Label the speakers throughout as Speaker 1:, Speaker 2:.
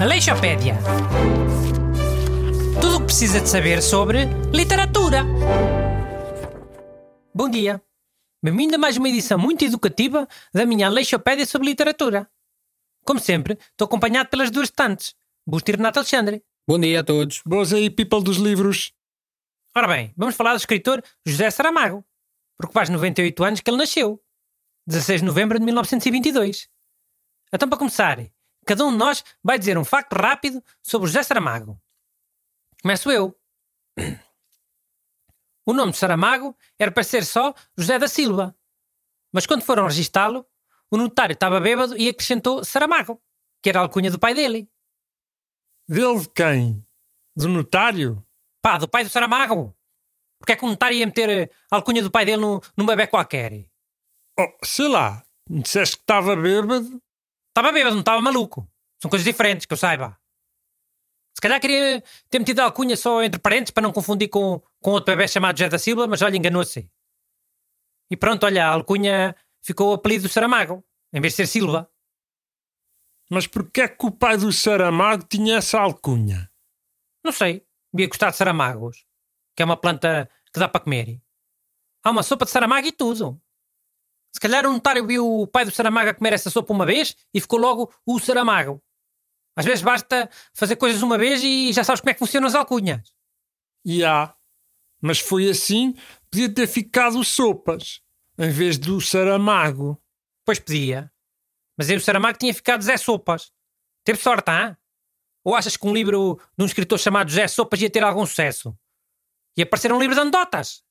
Speaker 1: Aleixopédia. Tudo o que precisa de saber sobre literatura. Bom dia. Bem-vindo a mais uma edição muito educativa da minha Aleixopédia sobre literatura. Como sempre, estou acompanhado pelas duas estantes, Busto e Renato Alexandre.
Speaker 2: Bom dia a todos.
Speaker 3: Boas aí, people dos livros.
Speaker 1: Ora bem, vamos falar do escritor José Saramago, porque faz 98 anos que ele nasceu. 16 de novembro de 1922. Então, para começar, cada um de nós vai dizer um facto rápido sobre José Saramago. Começo eu. O nome de Saramago era para ser só José da Silva. Mas quando foram registá-lo, o notário estava bêbado e acrescentou Saramago, que era a alcunha do pai dele.
Speaker 3: Dele de quem? Do notário?
Speaker 1: Pá, do pai do Saramago. Porque é que o notário ia meter a alcunha do pai dele num, num bebê qualquer?
Speaker 3: Oh, sei lá. Me disseste que estava bêbado.
Speaker 1: Estava bêbado, não estava maluco. São coisas diferentes, que eu saiba. Se calhar queria ter metido a alcunha só entre parentes para não confundir com, com outro bebê chamado José da Silva, mas olha, enganou-se. E pronto, olha, a alcunha ficou o apelido do Saramago, em vez de ser Silva.
Speaker 3: Mas porquê é que o pai do Saramago tinha essa alcunha?
Speaker 1: Não sei, devia gostar de Saramagos, que é uma planta que dá para comer. Há uma sopa de Saramago e tudo. Se calhar o notário viu o pai do Saramago a comer essa sopa uma vez e ficou logo o Saramago. Às vezes basta fazer coisas uma vez e já sabes como é que funcionam as alcunhas.
Speaker 3: E há. Mas foi assim, podia ter ficado sopas, em vez do Saramago.
Speaker 1: Pois podia. Mas aí o Saramago tinha ficado Zé Sopas. Teve sorte, hã? Ou achas que um livro de um escritor chamado Zé Sopas ia ter algum sucesso? E aparecer um livro de anedotas?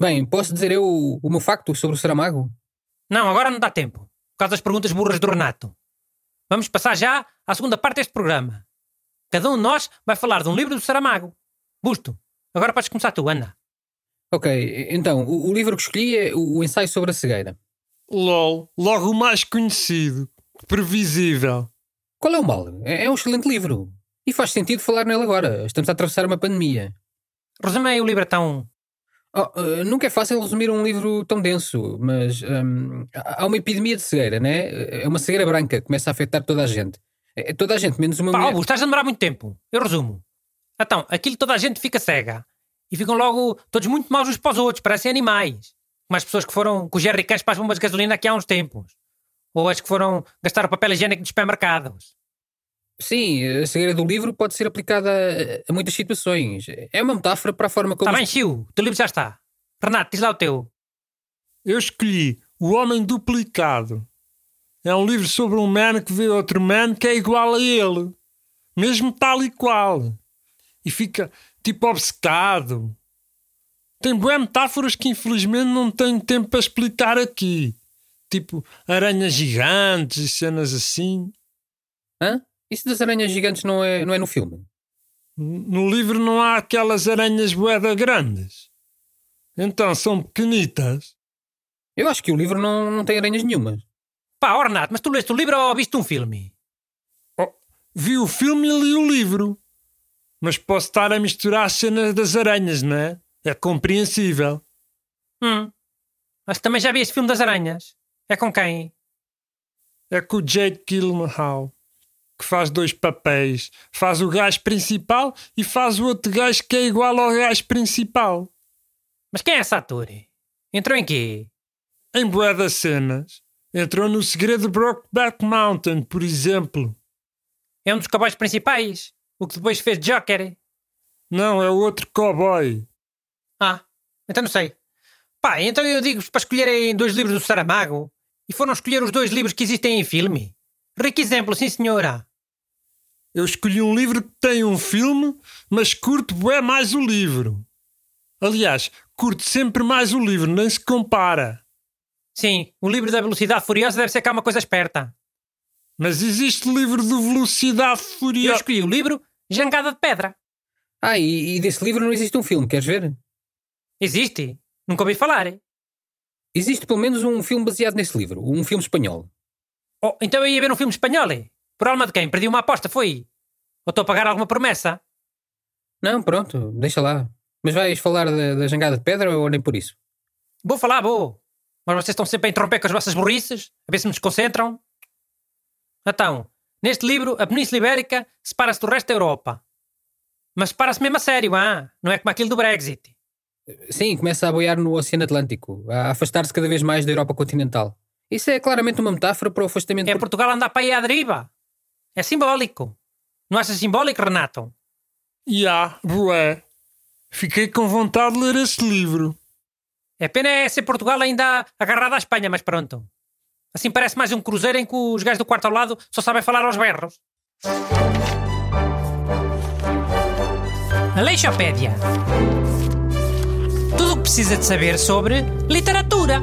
Speaker 2: Bem, posso dizer eu o, meu facto sobre o Saramago?
Speaker 1: Não, agora não dá tempo. Por causa das perguntas burras do Renato. Vamos passar já à segunda parte deste programa. Cada um de nós vai falar de um livro do Saramago. Busto, agora podes começar tu, Ana.
Speaker 2: Ok, então, o, o livro que escolhi é o, o ensaio sobre a cegueira.
Speaker 3: LOL, logo o mais conhecido. Previsível.
Speaker 2: Qual é o mal? É, é um excelente livro. E faz sentido falar nele agora. Estamos a atravessar uma pandemia.
Speaker 1: Resume aí o livro então.
Speaker 2: Oh, uh, nunca é fácil resumir um livro tão denso, mas um, há uma epidemia de cegueira, né? É uma cegueira branca que começa a afetar toda a gente. É, toda a gente, menos uma
Speaker 1: Pá,
Speaker 2: mulher.
Speaker 1: Augusto, estás a demorar muito tempo. Eu resumo. Então, aquilo toda a gente fica cega. E ficam logo todos muito maus uns para os outros, parecem animais. Como as pessoas que foram com os jerrycans para as bombas de gasolina aqui há uns tempos. Ou as que foram gastar o papel higiênico dos supermercados.
Speaker 2: Sim, a cegueira do livro pode ser aplicada a, a muitas situações. É uma metáfora para a forma como.
Speaker 1: Está bem, Chiu, o teu livro já está. Renato, diz lá o teu.
Speaker 3: Eu escolhi O Homem Duplicado. É um livro sobre um man que vê outro man que é igual a ele. Mesmo tal e qual. E fica tipo obcecado. Tem boas metáforas que infelizmente não tenho tempo para explicar aqui. Tipo aranhas gigantes e cenas assim.
Speaker 2: Hã? Isso das aranhas gigantes não é, não é no filme?
Speaker 3: No livro não há aquelas aranhas boeda grandes. Então são pequenitas.
Speaker 2: Eu acho que o livro não, não tem aranhas nenhumas.
Speaker 1: Pá, ó, Renato, mas tu leste o livro ou viste um filme?
Speaker 3: Oh, vi o filme e li o livro. Mas posso estar a misturar as cenas das aranhas, não é? É compreensível.
Speaker 1: Hum. Mas também já vi este filme das aranhas. É com quem?
Speaker 3: É com o Jake Gyllenhaal, faz dois papéis. Faz o gajo principal e faz o outro gajo que é igual ao gajo principal.
Speaker 1: Mas quem é esse ator? Entrou em quê?
Speaker 3: Em bué das cenas. Entrou no Segredo de Brokeback Mountain, por exemplo.
Speaker 1: É um dos cowboys principais. O que depois fez Joker.
Speaker 3: Não, é o outro cowboy.
Speaker 1: Ah, então não sei. Pá, então eu digo-vos para escolherem dois livros do Saramago e foram escolher os dois livros que existem em filme. Rico exemplo, sim senhora.
Speaker 3: Eu escolhi um livro que tem um filme, mas curto bué mais o livro. Aliás, curto sempre mais o livro, nem se compara.
Speaker 1: Sim, o livro da Velocidade Furiosa deve ser cá uma coisa esperta.
Speaker 3: Mas existe o livro de Velocidade
Speaker 1: Eu
Speaker 3: Furiosa.
Speaker 1: escolhi o livro Jangada de Pedra.
Speaker 2: Ah, e, e desse livro não existe um filme, queres ver?
Speaker 1: Existe? Nunca ouvi falar.
Speaker 2: Existe pelo menos um filme baseado nesse livro, um filme espanhol.
Speaker 1: Oh, então eu ia ver um filme espanhol. eh? Por alma de quem? Perdi uma aposta, foi? Ou estou a pagar alguma promessa?
Speaker 2: Não, pronto, deixa lá. Mas vais falar da, da jangada de pedra ou nem por isso?
Speaker 1: Vou falar, vou. Mas vocês estão sempre a interromper com as vossas burrices, a ver se me desconcentram. Então, neste livro, a Península Ibérica separa-se do resto da Europa. Mas separa-se mesmo a sério, ah? não é como aquilo do Brexit.
Speaker 2: Sim, começa a boiar no Oceano Atlântico, a afastar-se cada vez mais da Europa continental. Isso é claramente uma metáfora para o afastamento.
Speaker 1: É
Speaker 2: por-
Speaker 1: Portugal andar para aí à deriva. É simbólico. Não achas simbólico, Renato?
Speaker 3: Há, bué. Fiquei com vontade de ler este livro.
Speaker 1: É pena é ser Portugal ainda agarrado à Espanha, mas pronto. Assim parece mais um cruzeiro em que os gajos do quarto ao lado só sabem falar aos berros. Aleixopédia. Tudo o que precisa de saber sobre literatura.